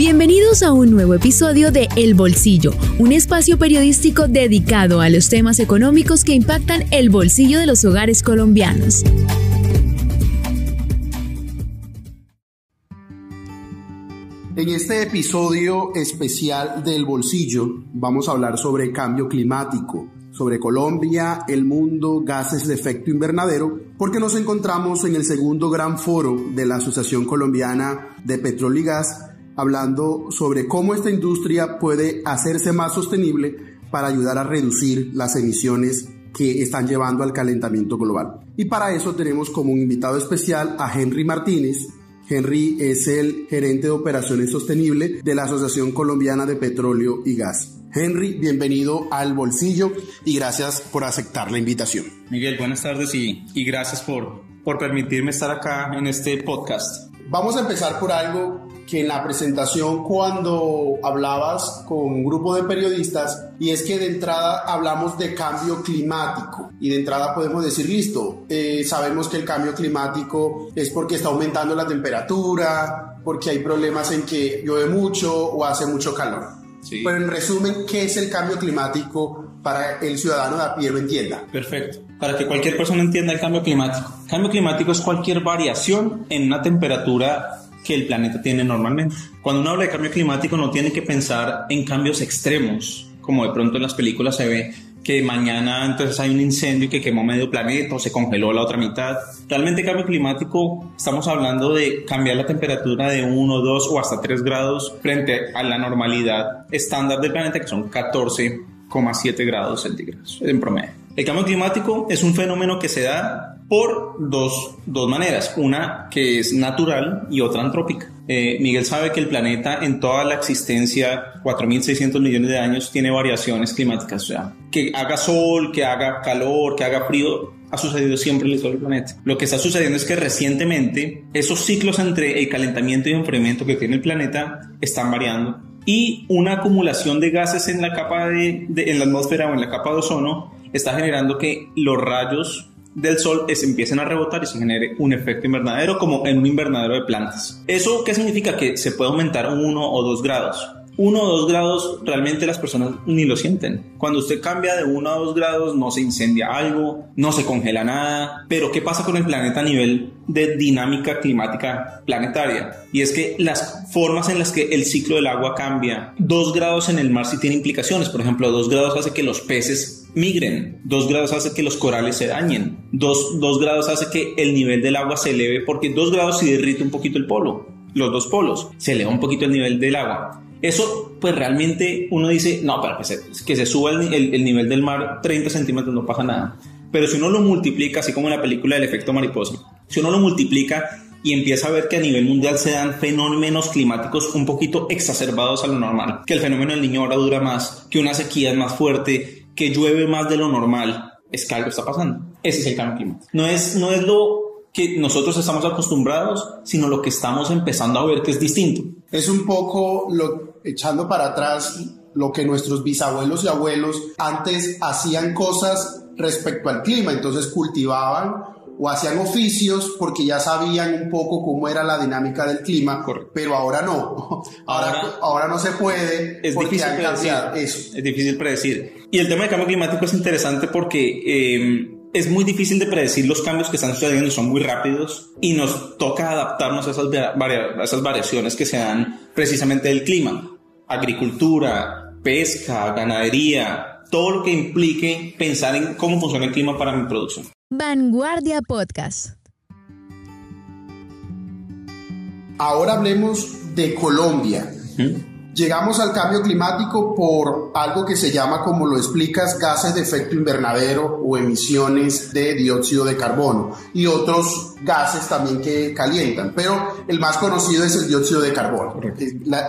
Bienvenidos a un nuevo episodio de El Bolsillo, un espacio periodístico dedicado a los temas económicos que impactan el bolsillo de los hogares colombianos. En este episodio especial del bolsillo vamos a hablar sobre cambio climático, sobre Colombia, el mundo, gases de efecto invernadero, porque nos encontramos en el segundo gran foro de la Asociación Colombiana de Petróleo y Gas hablando sobre cómo esta industria puede hacerse más sostenible para ayudar a reducir las emisiones que están llevando al calentamiento global. Y para eso tenemos como un invitado especial a Henry Martínez. Henry es el gerente de operaciones sostenibles de la Asociación Colombiana de Petróleo y Gas. Henry, bienvenido al bolsillo y gracias por aceptar la invitación. Miguel, buenas tardes y, y gracias por, por permitirme estar acá en este podcast. Vamos a empezar por algo que en la presentación cuando hablabas con un grupo de periodistas y es que de entrada hablamos de cambio climático y de entrada podemos decir listo, eh, sabemos que el cambio climático es porque está aumentando la temperatura, porque hay problemas en que llueve mucho o hace mucho calor. Pero en resumen, ¿qué es el cambio climático para el ciudadano de a pie lo entienda? Perfecto. Para que cualquier persona entienda el cambio climático. cambio climático es cualquier variación en una temperatura que el planeta tiene normalmente. Cuando uno habla de cambio climático no tiene que pensar en cambios extremos, como de pronto en las películas se ve que mañana entonces hay un incendio que quemó medio planeta o se congeló la otra mitad. Realmente cambio climático estamos hablando de cambiar la temperatura de 1, 2 o hasta 3 grados frente a la normalidad estándar del planeta que son 14,7 grados centígrados en promedio. El cambio climático es un fenómeno que se da por dos, dos maneras, una que es natural y otra antrópica. Eh, Miguel sabe que el planeta en toda la existencia, 4.600 millones de años, tiene variaciones climáticas, o sea, que haga sol, que haga calor, que haga frío, ha sucedido siempre en el planeta. Lo que está sucediendo es que recientemente esos ciclos entre el calentamiento y enfriamiento que tiene el planeta están variando y una acumulación de gases en la capa de, de en la atmósfera o en la capa de ozono está generando que los rayos del sol se empiecen a rebotar y se genere un efecto invernadero como en un invernadero de plantas. ¿Eso qué significa? Que se puede aumentar uno o dos grados. Uno o dos grados realmente las personas ni lo sienten. Cuando usted cambia de uno a dos grados no se incendia algo, no se congela nada, pero ¿qué pasa con el planeta a nivel de dinámica climática planetaria? Y es que las formas en las que el ciclo del agua cambia, dos grados en el mar sí tiene implicaciones. Por ejemplo, dos grados hace que los peces migren, dos grados hace que los corales se dañen, dos, dos grados hace que el nivel del agua se eleve porque dos grados sí derrite un poquito el polo, los dos polos, se eleva un poquito el nivel del agua. Eso, pues realmente uno dice, no, pero que se, que se suba el, el, nivel del mar 30 centímetros no pasa nada. Pero si uno lo multiplica, así como en la película del efecto mariposa, si uno lo multiplica y empieza a ver que a nivel mundial se dan fenómenos climáticos un poquito exacerbados a lo normal, que el fenómeno del niño ahora dura más, que una sequía es más fuerte, que llueve más de lo normal, es que algo está pasando. Ese es el cambio climático. No es, no es lo que nosotros estamos acostumbrados, sino lo que estamos empezando a ver que es distinto. Es un poco lo, echando para atrás lo que nuestros bisabuelos y abuelos antes hacían cosas respecto al clima, entonces cultivaban o hacían oficios porque ya sabían un poco cómo era la dinámica del clima, pero ahora no. Ahora, ahora, no se puede. Es difícil predecir. Eso. Es difícil predecir. Y el tema del cambio climático es interesante porque eh, es muy difícil de predecir los cambios que están sucediendo, son muy rápidos y nos toca adaptarnos a esas, a esas variaciones que se dan precisamente del clima. Agricultura, pesca, ganadería, todo lo que implique pensar en cómo funciona el clima para mi producción. Vanguardia Podcast. Ahora hablemos de Colombia. Llegamos al cambio climático por algo que se llama, como lo explicas, gases de efecto invernadero o emisiones de dióxido de carbono y otros gases también que calientan, pero el más conocido es el dióxido de carbono,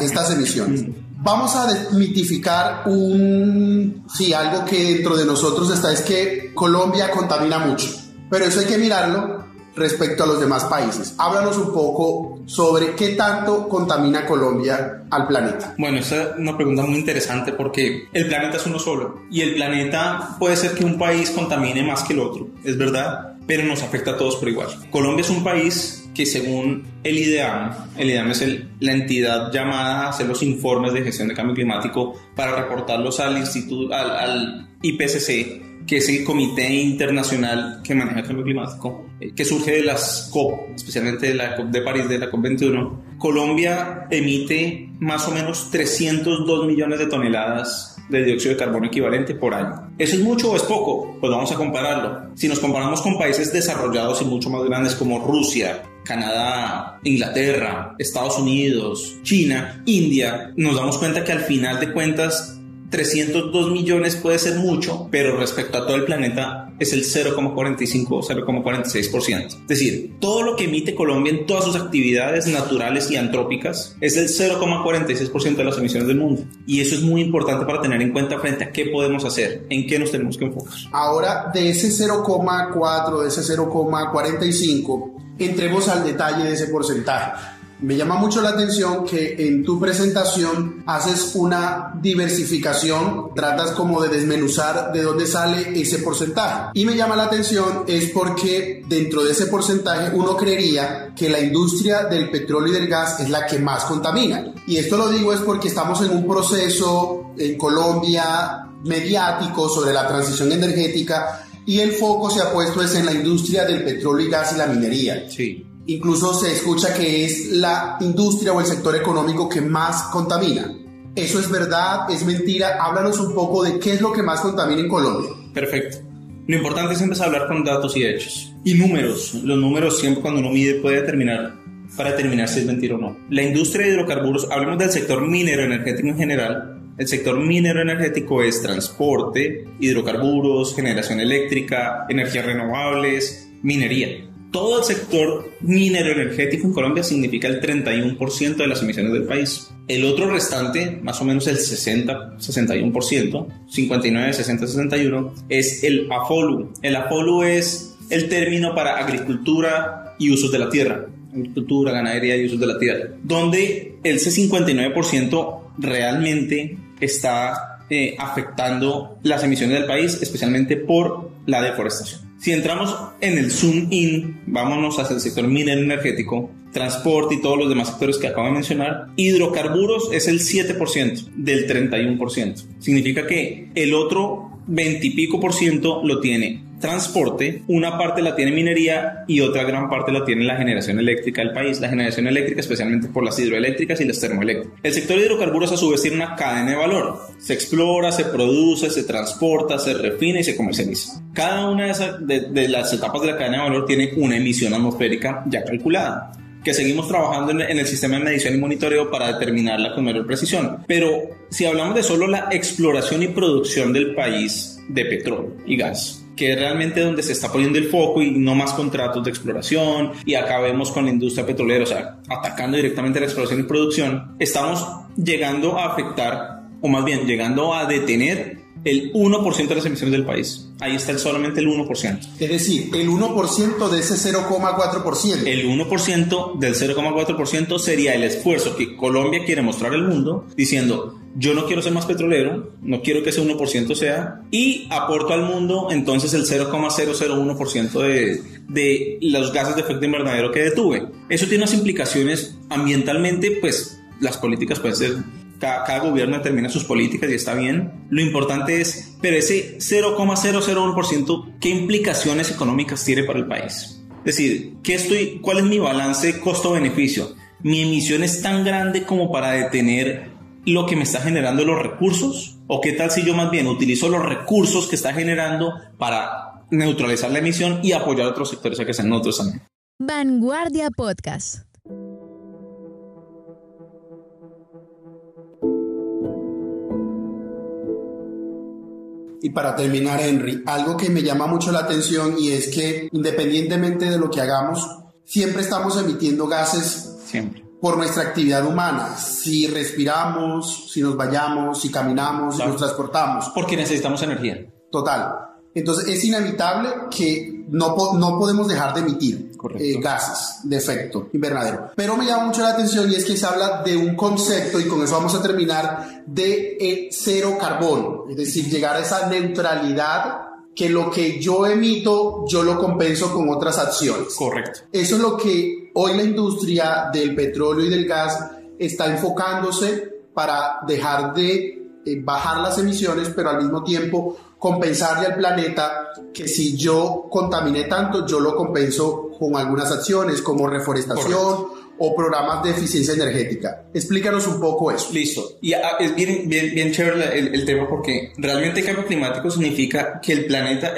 estas emisiones. Vamos a desmitificar un, sí, algo que dentro de nosotros está, es que Colombia contamina mucho, pero eso hay que mirarlo respecto a los demás países. Háblanos un poco sobre qué tanto contamina Colombia al planeta. Bueno, esa es una pregunta muy interesante porque el planeta es uno solo y el planeta puede ser que un país contamine más que el otro, es verdad, pero nos afecta a todos por igual. Colombia es un país que según el IDEAM, el IDEAM es la entidad llamada a hacer los informes de gestión de cambio climático para reportarlos al, instituto, al, al IPCC, que es el Comité Internacional que maneja el cambio climático, eh, que surge de las COP, especialmente de la COP de París, de la COP21. Colombia emite más o menos 302 millones de toneladas de dióxido de carbono equivalente por año. ¿Eso es mucho o es poco? Pues vamos a compararlo. Si nos comparamos con países desarrollados y mucho más grandes como Rusia, Canadá, Inglaterra, Estados Unidos, China, India, nos damos cuenta que al final de cuentas 302 millones puede ser mucho, pero respecto a todo el planeta es el 0,45 o 0,46%. Es decir, todo lo que emite Colombia en todas sus actividades naturales y antrópicas es el 0,46% de las emisiones del mundo. Y eso es muy importante para tener en cuenta frente a qué podemos hacer, en qué nos tenemos que enfocar. Ahora, de ese 0,4, de ese 0,45, entremos al detalle de ese porcentaje. Me llama mucho la atención que en tu presentación haces una diversificación, tratas como de desmenuzar de dónde sale ese porcentaje. Y me llama la atención es porque dentro de ese porcentaje uno creería que la industria del petróleo y del gas es la que más contamina. Y esto lo digo es porque estamos en un proceso en Colombia mediático sobre la transición energética y el foco se ha puesto es en la industria del petróleo y gas y la minería. Sí. Incluso se escucha que es la industria o el sector económico que más contamina. ¿Eso es verdad? ¿Es mentira? Háblanos un poco de qué es lo que más contamina en Colombia. Perfecto. Lo importante es hablar con datos y hechos. Y números. Los números siempre cuando uno mide puede determinar para determinar si es mentira o no. La industria de hidrocarburos, hablemos del sector minero energético en general. El sector minero energético es transporte, hidrocarburos, generación eléctrica, energías renovables, minería todo el sector minero energético en Colombia significa el 31% de las emisiones del país. El otro restante, más o menos el 60, 61%, 59, 60, 61, es el AFOLU. El AFOLU es el término para agricultura y usos de la tierra. Agricultura, ganadería y usos de la tierra. Donde ese 59% realmente está eh, afectando las emisiones del país, especialmente por la deforestación. Si entramos en el zoom in, vámonos hacia el sector minero energético, transporte y todos los demás sectores que acabo de mencionar, hidrocarburos es el 7% del 31%. Significa que el otro 20 y pico por ciento lo tiene transporte, una parte la tiene minería y otra gran parte la tiene la generación eléctrica del país. La generación eléctrica especialmente por las hidroeléctricas y las termoeléctricas. El sector de hidrocarburos a su vez tiene una cadena de valor. Se explora, se produce, se transporta, se refina y se comercializa. Cada una de, de, las etapas de la cadena de valor tiene una emisión atmosférica ya calculada que seguimos trabajando en, el sistema de medición y monitoreo para determinarla con mayor precisión. Pero si hablamos de solo la exploración y producción del país de petróleo y gas, que es realmente donde se está poniendo el foco y no más contratos de exploración y acabemos con la industria petrolera, o sea, atacando directamente la exploración y producción, estamos llegando a afectar, o más bien llegando a detener el 1% de las emisiones del país. Ahí está solamente el 1%. Es decir, el 1% de ese 0,4%. El 1% del 0,4% sería el esfuerzo que Colombia quiere mostrar al mundo diciendo, yo no quiero ser más petrolero, no quiero que ese 1% sea, y aporto al mundo entonces el 0,001% de, de los gases de efecto invernadero que detuve. Eso tiene unas implicaciones ambientalmente, pues las políticas pueden ser cada, gobierno determina sus políticas y está bien. Lo importante es, pero ese 0,001%, ¿qué implicaciones económicas tiene para el país? Es decir, ¿qué estoy, ¿cuál es mi balance costo-beneficio? ¿Mi emisión es tan grande como para detener lo que me está generando los recursos? ¿O qué tal si yo más bien utilizo los recursos que está generando para neutralizar la emisión y apoyar a otros sectores a que sean otros también? Vanguardia Podcast. Y para terminar, Henry, algo que me llama mucho la atención y es que independientemente de lo que hagamos, siempre estamos emitiendo gases siempre. por nuestra actividad humana. Si respiramos, si nos vayamos, si caminamos, si nos transportamos. Porque necesitamos energía. Total. Entonces es inevitable que no, no podemos dejar de emitir eh, gases de efecto invernadero. Pero me llama mucho la atención y es que se habla de un concepto, y con eso vamos a terminar, de eh, cero carbono, es decir, llegar a esa neutralidad que lo que yo emito, yo lo compenso con otras acciones. Correcto. Eso es lo que que hoy la industria del petróleo y del gas está enfocándose para dejar de eh, bajar las emisiones, pero al mismo tiempo compensarle al planeta que si yo contaminé tanto, yo lo compenso con algunas acciones como reforestación o programas de eficiencia energética. Explícanos un poco eso. Listo. Y ah, es bien, bien, bien chévere el, tema porque realmente el cambio climático significa que el planeta,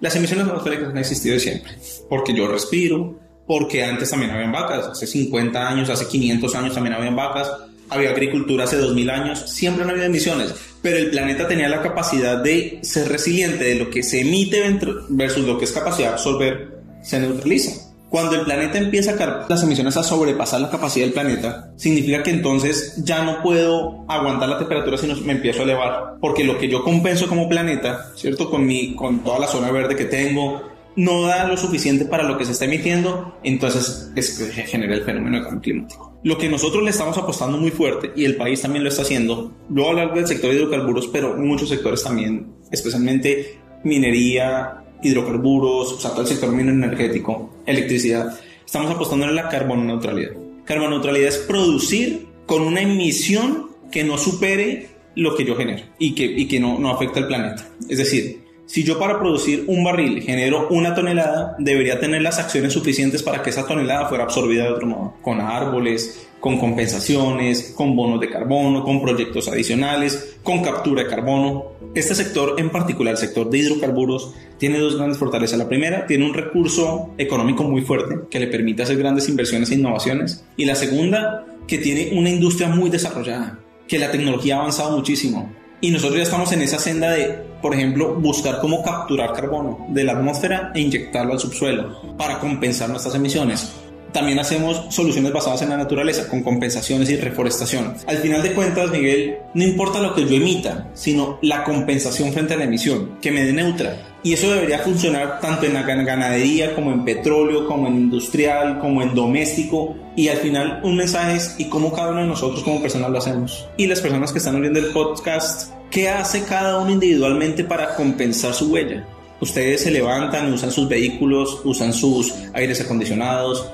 las emisiones atmosféricas han existido siempre. Porque yo respiro, porque antes también habían vacas, hace 50 años, hace 500 años también habían vacas, había agricultura hace 2000 años, siempre han habido emisiones, pero el planeta tenía la capacidad de ser resiliente de lo que se emite versus lo que es capacidad de absorber, se neutraliza. Cuando el planeta empieza a las emisiones a sobrepasar la capacidad del planeta, significa que entonces ya no puedo aguantar la temperatura si me empiezo a elevar, porque lo que yo compenso como planeta, ¿cierto? Con, mi, con toda la zona verde que tengo, no da lo suficiente para lo que se está emitiendo, entonces es que genera el fenómeno de cambio climático. Lo que nosotros le estamos apostando muy fuerte, y el país también lo está haciendo, luego hablar del sector de hidrocarburos, pero muchos sectores también, especialmente minería, hidrocarburos, o sea, todo el sector energético, electricidad, estamos apostando en la carbono neutralidad. Carbono neutralidad es producir con una emisión que no supere lo que yo genero y que, y que no, no afecta al planeta. Es decir, si yo para producir un barril genero una tonelada, debería tener las acciones suficientes para que esa tonelada fuera absorbida de otro modo, con árboles, con compensaciones, con bonos de carbono, con proyectos adicionales, con captura de carbono. Este sector, en particular el sector de hidrocarburos, tiene dos grandes fortalezas. La primera, tiene un recurso económico muy fuerte que le permite hacer grandes inversiones e innovaciones. Y la segunda, que tiene una industria muy desarrollada, que la tecnología ha avanzado muchísimo. Y nosotros ya estamos en esa senda de, por ejemplo, buscar cómo capturar carbono de la atmósfera e inyectarlo al subsuelo para compensar nuestras emisiones. También hacemos soluciones basadas en la naturaleza, con compensaciones y reforestación. Al final de cuentas, Miguel, no importa lo que yo emita, sino la compensación frente a la emisión, que me dé neutra. Y eso debería funcionar tanto en la ganadería como en petróleo, como en industrial, como en doméstico. Y al final un mensaje es ¿y cómo cada uno de nosotros como personas lo hacemos? Y las personas que están oyendo el podcast, ¿qué hace cada uno individualmente para compensar su huella? Ustedes se levantan, usan sus vehículos, usan sus aires acondicionados,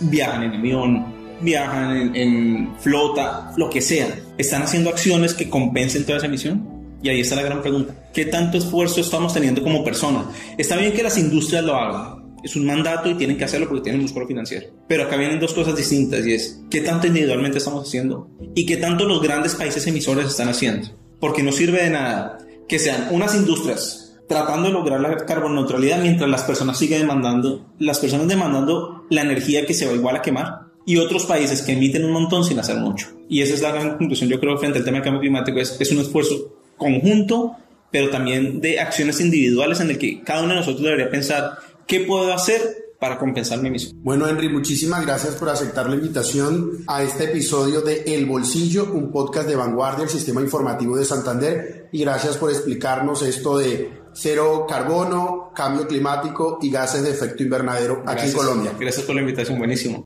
viajan en avión, viajan en, flota, lo que sea. ¿Están haciendo acciones que compensen toda esa emisión? Y ahí está la gran pregunta. ¿Qué tanto esfuerzo estamos teniendo como personas? Está bien que las industrias lo hagan. Es un mandato y tienen que hacerlo porque tienen músculo financiero. Pero acá vienen dos cosas distintas y es qué tanto individualmente estamos haciendo y qué tanto los grandes países emisores están haciendo. Porque no sirve de nada que sean unas industrias tratando de lograr la carboneutralidad mientras las personas siguen demandando, las personas demandando la energía que se va igual a quemar y otros países que emiten un montón sin hacer mucho. Y esa es la gran conclusión, yo creo, frente al tema del cambio climático, es, es un esfuerzo conjunto, pero también de acciones individuales en el que cada uno de nosotros debería pensar qué puedo hacer para compensar mi emisión. Bueno, Henry, muchísimas gracias por aceptar la invitación a este episodio de El Bolsillo, un podcast de vanguardia del Sistema Informativo de Santander. Y gracias por explicarnos esto de cero carbono, cambio climático y gases de efecto invernadero aquí en Colombia. Gracias por la invitación, buenísimo.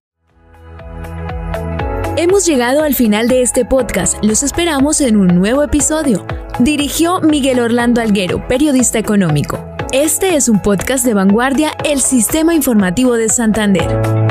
Hemos llegado al final de este podcast. Los esperamos en un nuevo episodio. Dirigió Miguel Orlando Alguero, periodista económico. Este es un podcast de vanguardia, el Sistema Informativo de Santander.